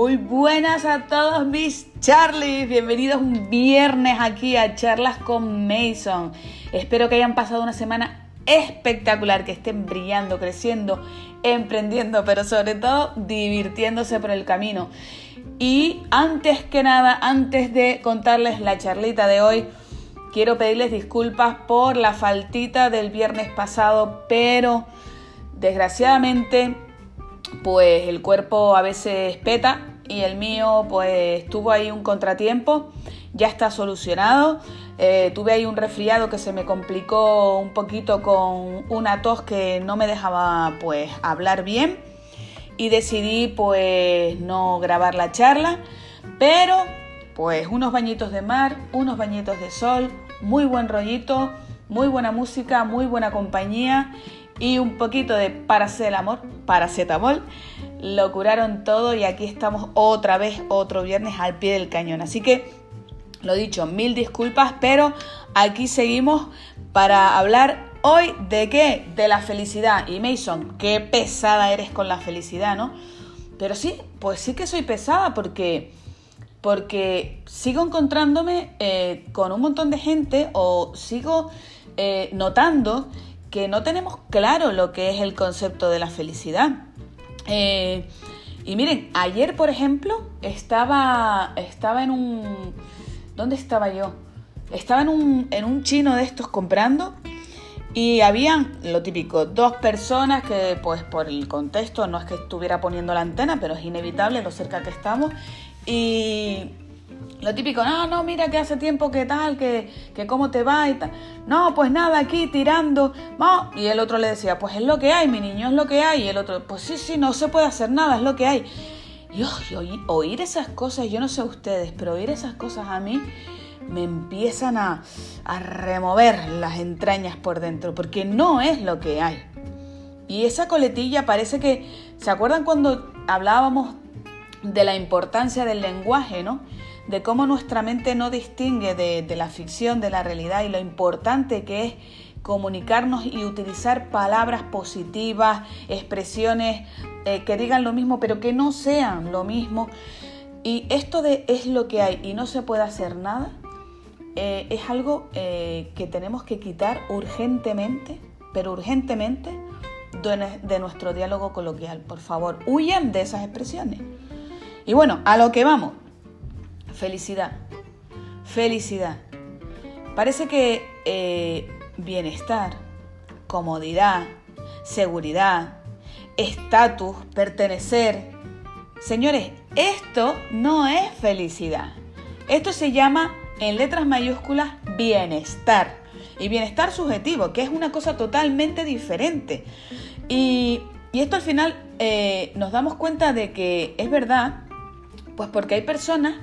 Muy buenas a todos mis Charlies, bienvenidos un viernes aquí a Charlas con Mason. Espero que hayan pasado una semana espectacular, que estén brillando, creciendo, emprendiendo, pero sobre todo divirtiéndose por el camino. Y antes que nada, antes de contarles la charlita de hoy, quiero pedirles disculpas por la faltita del viernes pasado, pero desgraciadamente pues el cuerpo a veces peta y el mío pues tuvo ahí un contratiempo, ya está solucionado. Eh, tuve ahí un resfriado que se me complicó un poquito con una tos que no me dejaba pues hablar bien y decidí pues no grabar la charla, pero pues unos bañitos de mar, unos bañitos de sol, muy buen rollito, muy buena música, muy buena compañía y un poquito de paracetamol, paracetamol lo curaron todo y aquí estamos otra vez, otro viernes al pie del cañón. Así que, lo dicho, mil disculpas, pero aquí seguimos para hablar hoy de qué? De la felicidad. Y Mason, qué pesada eres con la felicidad, ¿no? Pero sí, pues sí que soy pesada porque, porque sigo encontrándome eh, con un montón de gente o sigo eh, notando que no tenemos claro lo que es el concepto de la felicidad. Eh, y miren, ayer, por ejemplo, estaba, estaba en un... ¿Dónde estaba yo? Estaba en un, en un chino de estos comprando y habían, lo típico, dos personas que, pues por el contexto, no es que estuviera poniendo la antena, pero es inevitable lo cerca que estamos. Y lo típico, no, no, mira que hace tiempo que tal, que, que cómo te va y tal. No, pues nada, aquí tirando. No. Y el otro le decía, pues es lo que hay, mi niño, es lo que hay. Y el otro, pues sí, sí, no se puede hacer nada, es lo que hay. Y oír esas cosas, yo no sé ustedes, pero oír esas cosas a mí me empiezan a, a remover las entrañas por dentro, porque no es lo que hay. Y esa coletilla parece que, ¿se acuerdan cuando hablábamos de la importancia del lenguaje, ¿no? De cómo nuestra mente no distingue de, la ficción, de la realidad y lo importante que es comunicarnos y utilizar palabras positivas, expresiones eh, que digan lo mismo, pero que no sean lo mismo. Y esto de es lo que hay y no se puede hacer nada, eh, es algo eh, que tenemos que quitar urgentemente, pero urgentemente, de, de nuestro diálogo coloquial. Por favor, huyan de esas expresiones. Y bueno, a lo que vamos. Felicidad. Felicidad. Parece que eh, bienestar, comodidad, seguridad, estatus, pertenecer. Señores, esto no es felicidad. Esto se llama en letras mayúsculas bienestar. Y bienestar subjetivo, que es una cosa totalmente diferente. Y, esto al final eh, nos damos cuenta de que es verdad, pues porque hay personas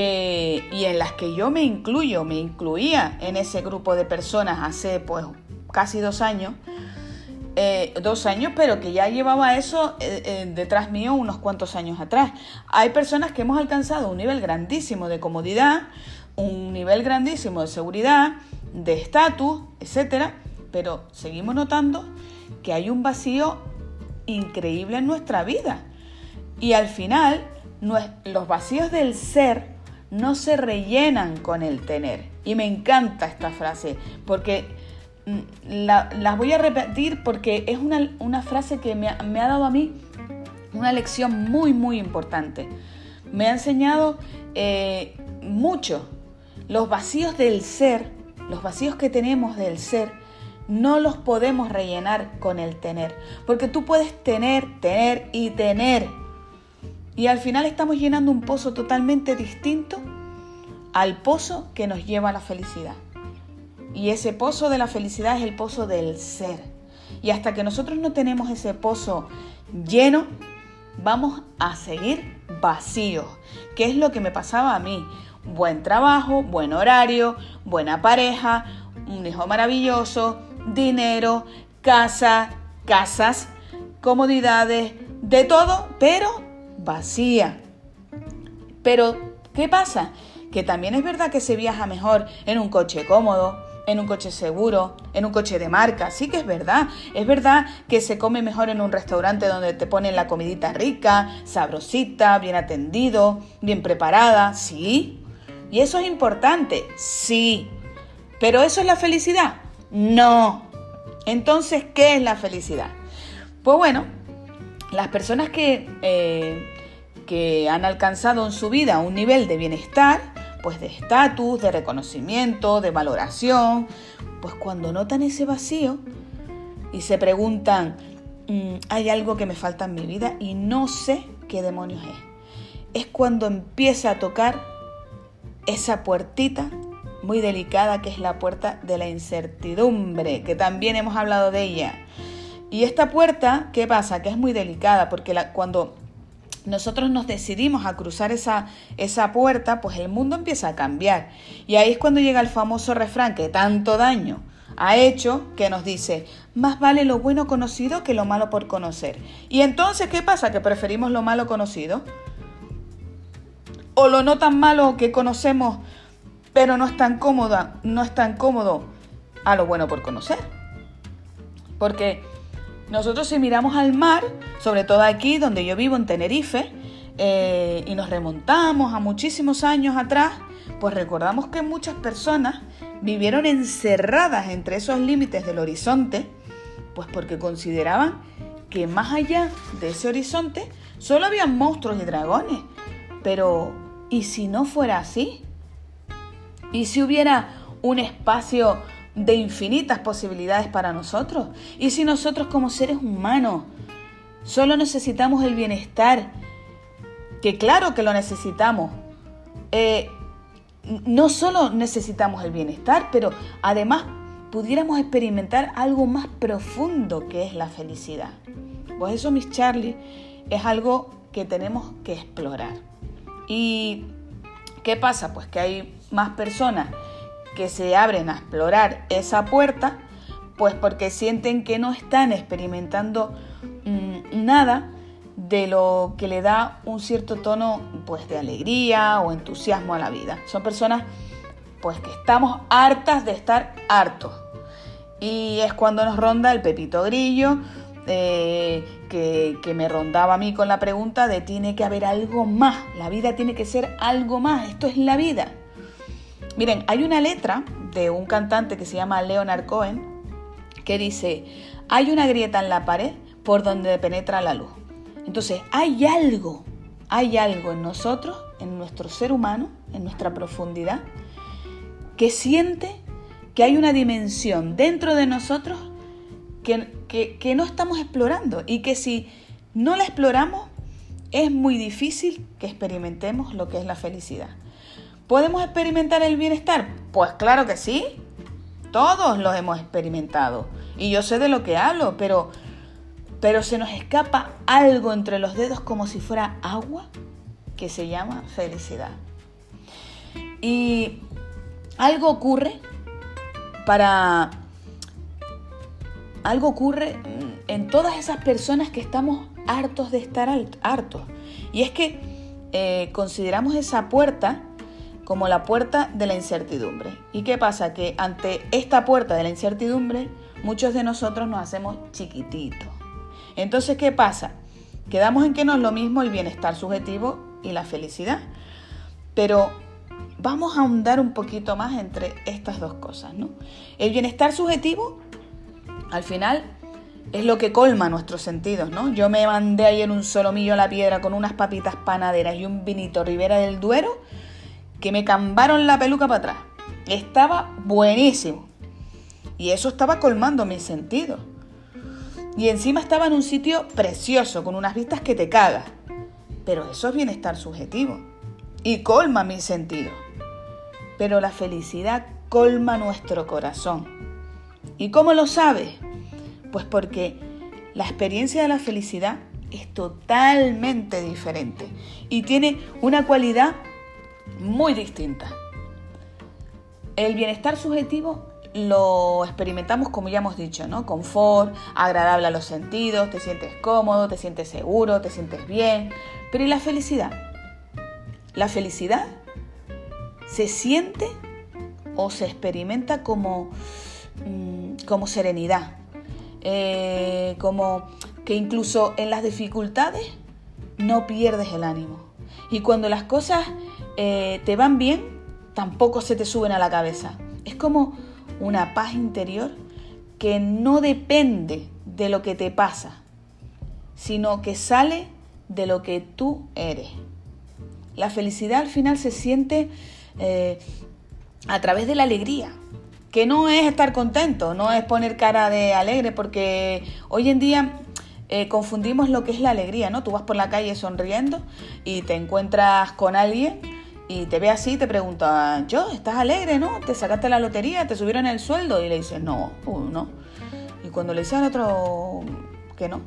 y en las que yo me incluyo, me incluía en ese grupo de personas hace pues casi dos años, eh, dos años, pero que ya llevaba eso eh, eh, detrás mío unos cuantos años atrás. Hay personas que hemos alcanzado un nivel grandísimo de comodidad, un nivel grandísimo de seguridad, de estatus, etcétera, pero seguimos notando que hay un vacío increíble en nuestra vida. Y al final, los vacíos del ser no se rellenan con el tener. Y me encanta esta frase, porque mm, la, las voy a repetir porque es una, frase que me ha, dado a mí una lección muy, muy importante. Me ha enseñado eh, mucho. Los vacíos del ser, los vacíos que tenemos del ser, no los podemos rellenar con el tener. Porque tú puedes tener, tener y tener y al final estamos llenando un pozo totalmente distinto al pozo que nos lleva a la felicidad. Y ese pozo de la felicidad es el pozo del ser. Y hasta que nosotros no tenemos ese pozo lleno, vamos a seguir vacíos, que es lo que me pasaba a mí. Buen trabajo, buen horario, buena pareja, un hijo maravilloso, dinero, casa, casas, comodidades, de todo, pero vacía. Pero, ¿qué pasa? Que también es verdad que se viaja mejor en un coche cómodo, en un coche seguro, en un coche de marca. Sí que es verdad. Es verdad que se come mejor en un restaurante donde te ponen la comidita rica, sabrosita, bien atendido, bien preparada. Sí. ¿Y eso es importante? Sí. ¿Pero eso es la felicidad? No. Entonces, ¿qué es la felicidad? Pues bueno, las personas que, eh, que han alcanzado en su vida un nivel de bienestar, pues de estatus, de reconocimiento, de valoración, pues cuando notan ese vacío y se preguntan, mm, hay algo que me falta en mi vida y no sé qué demonios es. Es cuando empieza a tocar esa puertita muy delicada que es la puerta de la incertidumbre, que también hemos hablado de ella. Y esta puerta, ¿qué pasa? Que es muy delicada porque cuando nosotros nos decidimos a cruzar esa, esa puerta, pues el mundo empieza a cambiar. Y ahí es cuando llega el famoso refrán que tanto daño ha hecho que nos dice, más vale lo bueno conocido que lo malo por conocer. Y entonces, ¿qué pasa? Que preferimos lo malo conocido. O lo no tan malo que conocemos, pero no es tan cómoda, no es tan cómodo a lo bueno por conocer. Porque nosotros si miramos al mar, sobre todo aquí donde yo vivo en Tenerife, eh, y nos remontamos a muchísimos años atrás, pues recordamos que muchas personas vivieron encerradas entre esos límites del horizonte, pues porque consideraban que más allá de ese horizonte solo había monstruos y dragones. Pero, ¿y si no fuera así? ¿Y si hubiera un espacio de infinitas posibilidades para nosotros. Y si nosotros como seres humanos solo necesitamos el bienestar, que claro que lo necesitamos, eh, no solo necesitamos el bienestar, pero además pudiéramos experimentar algo más profundo que es la felicidad. Pues eso, mis Charlie, es algo que tenemos que explorar. ¿Y qué pasa? Pues que hay más personas que se abren a explorar esa puerta, pues porque sienten que no están experimentando mm, nada de lo que le da un cierto tono pues de alegría o entusiasmo a la vida. Son personas pues que estamos hartas de estar hartos. Y es cuando nos ronda el pepito grillo, eh, que, que, me rondaba a mí con la pregunta de tiene que haber algo más, la vida tiene que ser algo más, esto es la vida. Miren, hay una letra de un cantante que se llama Leonard Cohen que dice, hay una grieta en la pared por donde penetra la luz. Entonces, hay algo, hay algo en nosotros, en nuestro ser humano, en nuestra profundidad, que siente que hay una dimensión dentro de nosotros que, que, que no estamos explorando y que si no la exploramos, es muy difícil que experimentemos lo que es la felicidad. ¿Podemos experimentar el bienestar? Pues claro que sí. Todos los hemos experimentado. Y yo sé de lo que hablo, pero, pero se nos escapa algo entre los dedos como si fuera agua que se llama felicidad. Y algo ocurre para... Algo ocurre en todas esas personas que estamos hartos de estar hartos. Y es que eh, consideramos esa puerta como la puerta de la incertidumbre. ¿Y qué pasa? Que ante esta puerta de la incertidumbre, muchos de nosotros nos hacemos chiquititos. Entonces, ¿qué pasa? Quedamos en que no es lo mismo el bienestar subjetivo y la felicidad. Pero vamos a ahondar un poquito más entre estas dos cosas, ¿no? El bienestar subjetivo, al final, es lo que colma nuestros sentidos, ¿no? Yo me mandé ayer un solomillo a la piedra con unas papitas panaderas y un vinito Ribera del Duero que me cambaron la peluca para atrás. Estaba buenísimo. Y eso estaba colmando mis sentidos. Y encima estaba en un sitio precioso, con unas vistas que te cagas. Pero eso es bienestar subjetivo. Y colma mis sentidos. Pero la felicidad colma nuestro corazón. ¿Y cómo lo sabes? Pues porque la experiencia de la felicidad es totalmente diferente y tiene una cualidad muy distinta. El bienestar subjetivo lo experimentamos como ya hemos dicho, ¿no? Confort, agradable a los sentidos, te sientes cómodo, te sientes seguro, te sientes bien. Pero ¿y la felicidad? La felicidad se siente o se experimenta como, mm, como serenidad, eh, como que incluso en las dificultades no pierdes el ánimo. Y cuando las cosas eh, te van bien, tampoco se te suben a la cabeza. Es como una paz interior que no depende de lo que te pasa, sino que sale de lo que tú eres. La felicidad al final se siente eh, a través de la alegría, que no es estar contento, no es poner cara de alegre, porque hoy en día eh, confundimos lo que es la alegría, ¿no? Tú vas por la calle sonriendo y te encuentras con alguien y te ve así y te pregunta, yo, ¿estás alegre, no? ¿Te sacaste la lotería? ¿Te subieron el sueldo? Y le dices, no, uh, no. Y cuando le dices al otro que no,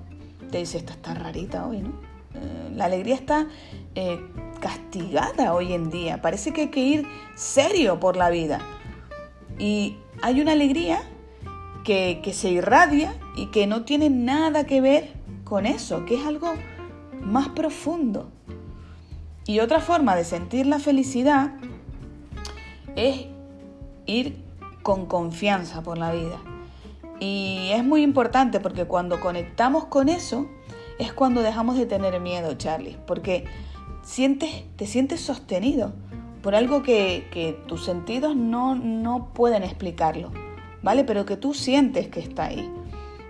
te dice, esta está rarita hoy, ¿no? Eh, la alegría está eh, castigada hoy en día. Parece que hay que ir serio por la vida. Y hay una alegría que, que se irradia y que no tiene nada que ver con eso, que es algo más profundo. Y otra forma de sentir la felicidad es ir con confianza por la vida. Y es muy importante porque cuando conectamos con eso es cuando dejamos de tener miedo, Charlie, porque sientes, te sientes sostenido por algo que, tus sentidos no, no pueden explicarlo, ¿vale? Pero que tú sientes que está ahí.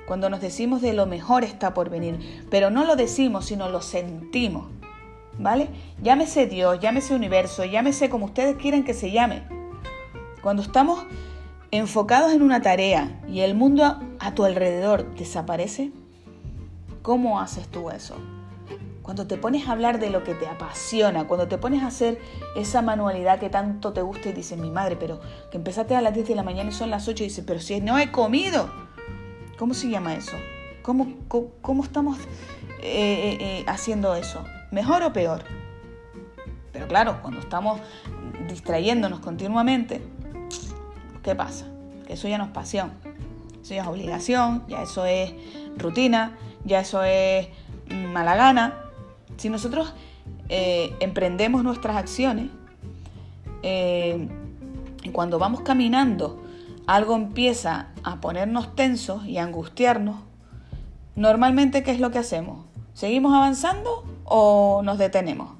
Cuando nos decimos de lo mejor está por venir, pero no lo decimos, sino lo sentimos, ¿vale? Llámese Dios, llámese universo, llámese como ustedes quieran que se llame. Cuando estamos enfocados en una tarea y el mundo a tu alrededor desaparece, ¿cómo haces tú eso? Cuando te pones a hablar de lo que te apasiona, cuando te pones a hacer esa manualidad que tanto te gusta y dices, mi madre, pero que empezaste a las 10 de la mañana y son las 8 y dices, pero si no he comido. ¿Cómo se llama eso? ¿Cómo, cómo, estamos eh, eh, eh, haciendo eso? ¿Mejor o peor? Pero claro, cuando estamos distrayéndonos continuamente, ¿qué pasa? Que eso ya no es pasión, eso ya es obligación, ya eso es rutina, ya eso es mala gana, si nosotros eh, emprendemos nuestras acciones, eh, cuando vamos caminando algo empieza a ponernos tensos y a angustiarnos, normalmente ¿qué es lo que hacemos? ¿Seguimos avanzando o nos detenemos?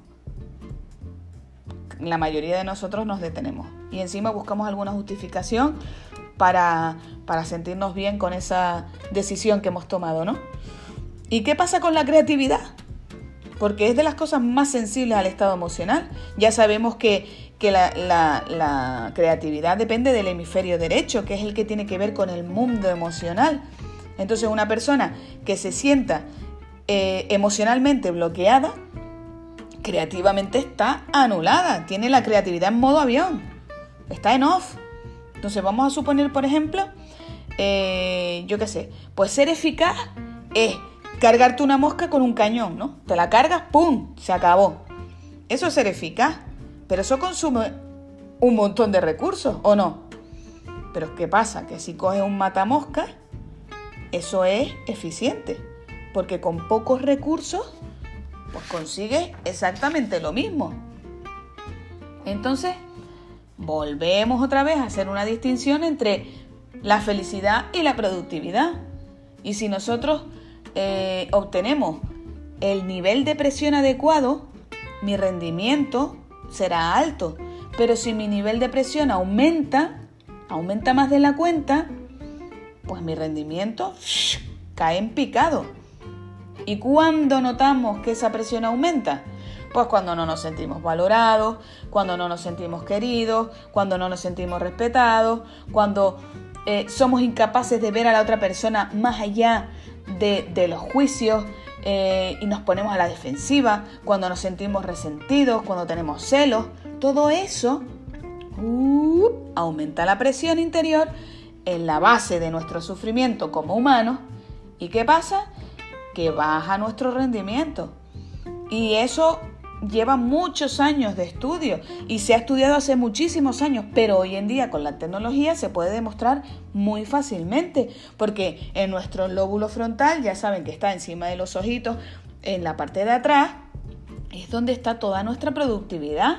La mayoría de nosotros nos detenemos y encima buscamos alguna justificación para, para sentirnos bien con esa decisión que hemos tomado, ¿no? ¿Y qué pasa con la creatividad? porque es de las cosas más sensibles al estado emocional. Ya sabemos que, la, creatividad depende del hemisferio derecho, que es el que tiene que ver con el mundo emocional. Entonces una persona que se sienta eh, emocionalmente bloqueada, creativamente está anulada, tiene la creatividad en modo avión, está en off. Entonces vamos a suponer, por ejemplo, eh, yo qué sé, pues ser eficaz es cargarte una mosca con un cañón, ¿no? Te la cargas, ¡pum! Se acabó. Eso es ser eficaz, pero eso consume un montón de recursos, ¿o no? Pero ¿qué pasa? Que si coges un matamosca, eso es eficiente, porque con pocos recursos, pues consigues exactamente lo mismo. Entonces, volvemos otra vez a hacer una distinción entre la felicidad y la productividad. Y si nosotros eh, obtenemos el nivel de presión adecuado, mi rendimiento será alto. Pero si mi nivel de presión aumenta, aumenta más de la cuenta, pues mi rendimiento cae en picado. ¿Y cuándo notamos que esa presión aumenta? Pues cuando no nos sentimos valorados, cuando no nos sentimos queridos, cuando no nos sentimos respetados, cuando eh, somos incapaces de ver a la otra persona más allá de, los juicios eh, y nos ponemos a la defensiva, cuando nos sentimos resentidos, cuando tenemos celos, todo eso uh, aumenta la presión interior en la base de nuestro sufrimiento como humanos. ¿Y qué pasa? Que baja nuestro rendimiento. Y eso lleva muchos años de estudio y se ha estudiado hace muchísimos años, pero hoy en día con la tecnología se puede demostrar muy fácilmente, porque en nuestro lóbulo frontal, ya saben que está encima de los ojitos, en la parte de atrás, es donde está toda nuestra productividad.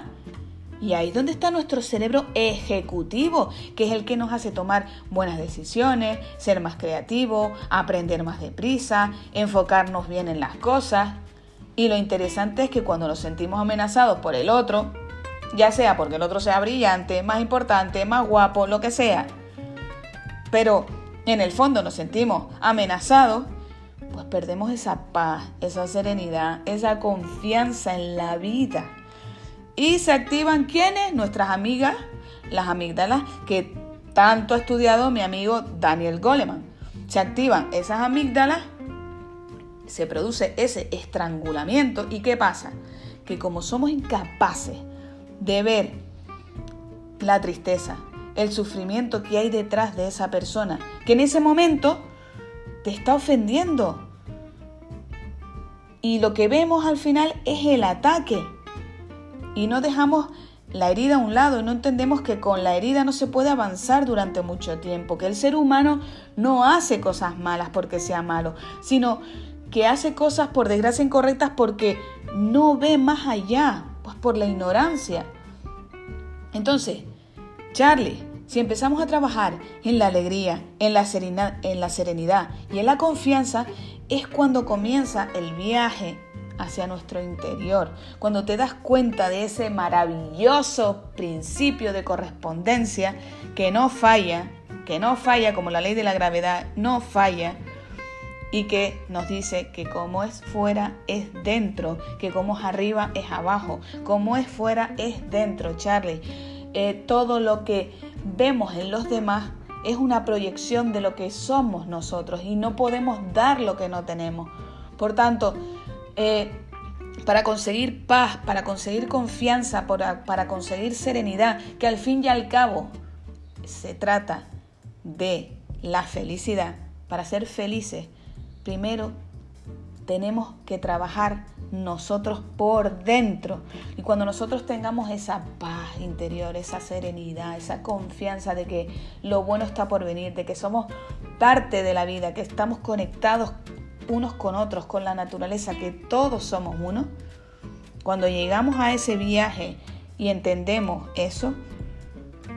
Y ahí es donde está nuestro cerebro ejecutivo, que es el que nos hace tomar buenas decisiones, ser más creativo, aprender más deprisa, enfocarnos bien en las cosas. Y lo interesante es que cuando nos sentimos amenazados por el otro, ya sea porque el otro sea brillante, más importante, más guapo, lo que sea, pero en el fondo nos sentimos amenazados, pues perdemos esa paz, esa serenidad, esa confianza en la vida. Y se activan quiénes? Nuestras amigas, las amígdalas, que tanto ha estudiado mi amigo Daniel Goleman. Se activan esas amígdalas, se produce ese estrangulamiento y ¿qué pasa? Que como somos incapaces de ver la tristeza, el sufrimiento que hay detrás de esa persona, que en ese momento te está ofendiendo. Y lo que vemos al final es el ataque. Y no dejamos la herida a un lado no entendemos que con la herida no se puede avanzar durante mucho tiempo, que el ser humano no hace cosas malas porque sea malo, sino que hace cosas por desgracia incorrectas porque no ve más allá, pues por la ignorancia. Entonces, Charlie, si empezamos a trabajar en la alegría, en la, serenidad, en la serenidad y en la confianza, es cuando comienza el viaje hacia nuestro interior, cuando te das cuenta de ese maravilloso principio de correspondencia que no falla, que no falla como la ley de la gravedad, no falla, y que nos dice que como es fuera es dentro, que como es arriba es abajo, como es fuera es dentro, Charlie. Eh, todo lo que vemos en los demás es una proyección de lo que somos nosotros y no podemos dar lo que no tenemos. Por tanto, eh, para conseguir paz, para conseguir confianza, para, para conseguir serenidad, que al fin y al cabo se trata de la felicidad, para ser felices, primero tenemos que trabajar nosotros por dentro. Y cuando nosotros tengamos esa paz interior, esa serenidad, esa confianza de que lo bueno está por venir, de que somos parte de la vida, que estamos conectados unos con otros, con la naturaleza, que todos somos uno, cuando llegamos a ese viaje y entendemos eso,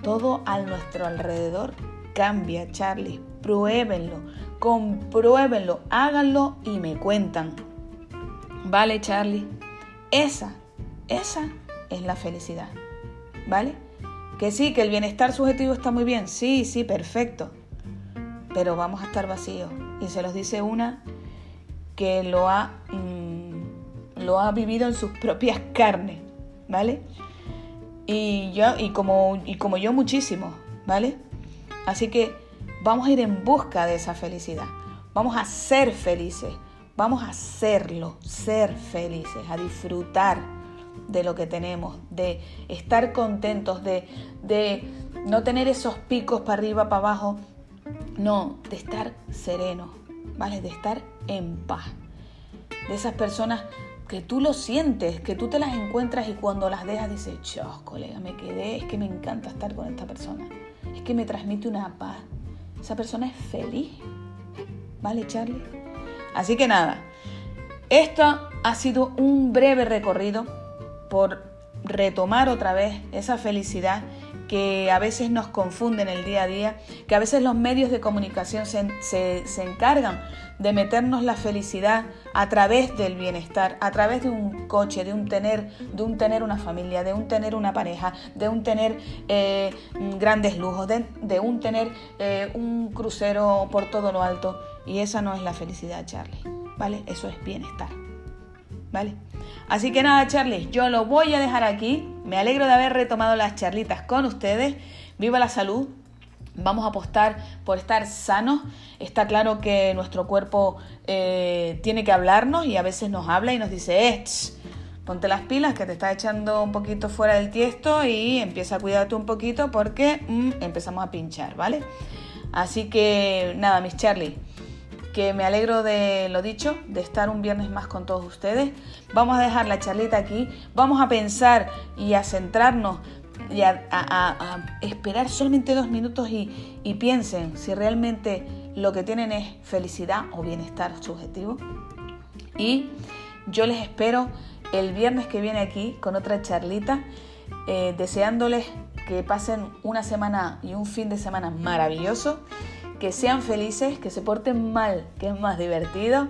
todo a nuestro alrededor cambia, Charlie. Pruébenlo, compruébenlo, háganlo y me cuentan. Vale, Charlie. Esa, esa es la felicidad. ¿Vale? Que sí, que el bienestar subjetivo está muy bien. Sí, sí, perfecto. Pero vamos a estar vacíos. Y se los dice una que lo ha, mm, lo ha vivido en sus propias carnes. ¿Vale? Y yo, y como, y como yo muchísimo. ¿Vale? Así que vamos a ir en busca de esa felicidad. Vamos a ser felices. Vamos a hacerlo, ser felices, a disfrutar de lo que tenemos, de estar contentos, de, de no tener esos picos para arriba, para abajo, no, de estar sereno, ¿vale? De estar en paz. De esas personas que tú lo sientes, que tú te las encuentras y cuando las dejas dices, chos, colega, me quedé, es que me encanta estar con esta persona, es que me transmite una paz. Esa persona es feliz, ¿vale, Charlie? Así que nada, esto ha sido un breve recorrido por retomar otra vez esa felicidad que a veces nos confunde en el día a día, que a veces los medios de comunicación se, encargan de meternos la felicidad a través del bienestar, a través de un coche, de un tener, de un tener una familia, de un tener una pareja, de un tener eh, grandes lujos, de, un tener eh, un crucero por todo lo alto. Y esa no es la felicidad, Charlie, ¿vale? Eso es bienestar, ¿vale? Así que nada, Charlie, yo lo voy a dejar aquí. Me alegro de haber retomado las charlitas con ustedes. Viva la salud. Vamos a apostar por estar sanos. Está claro que nuestro cuerpo eh, tiene que hablarnos y a veces nos habla y nos dice, eh, ponte las pilas que te está echando un poquito fuera del tiesto y empieza a cuidarte un poquito porque mm, empezamos a pinchar, ¿vale? Así que nada, mis Charlie que me alegro de lo dicho, de estar un viernes más con todos ustedes. Vamos a dejar la charlita aquí, vamos a pensar y a centrarnos y a, esperar solamente dos minutos y, y piensen si realmente lo que tienen es felicidad o bienestar subjetivo. Y yo les espero el viernes que viene aquí con otra charlita eh, deseándoles que pasen una semana y un fin de semana maravilloso, que sean felices, que se porten mal, que es más divertido,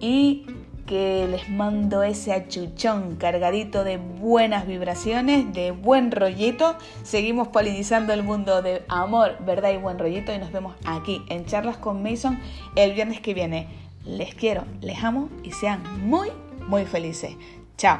y que les mando ese achuchón cargadito de buenas vibraciones, de buen rollito. Seguimos polinizando el mundo de amor, verdad y buen rollito y nos vemos aquí en Charlas con Mason el viernes que viene. Les quiero, les amo y sean muy, muy felices. Chao.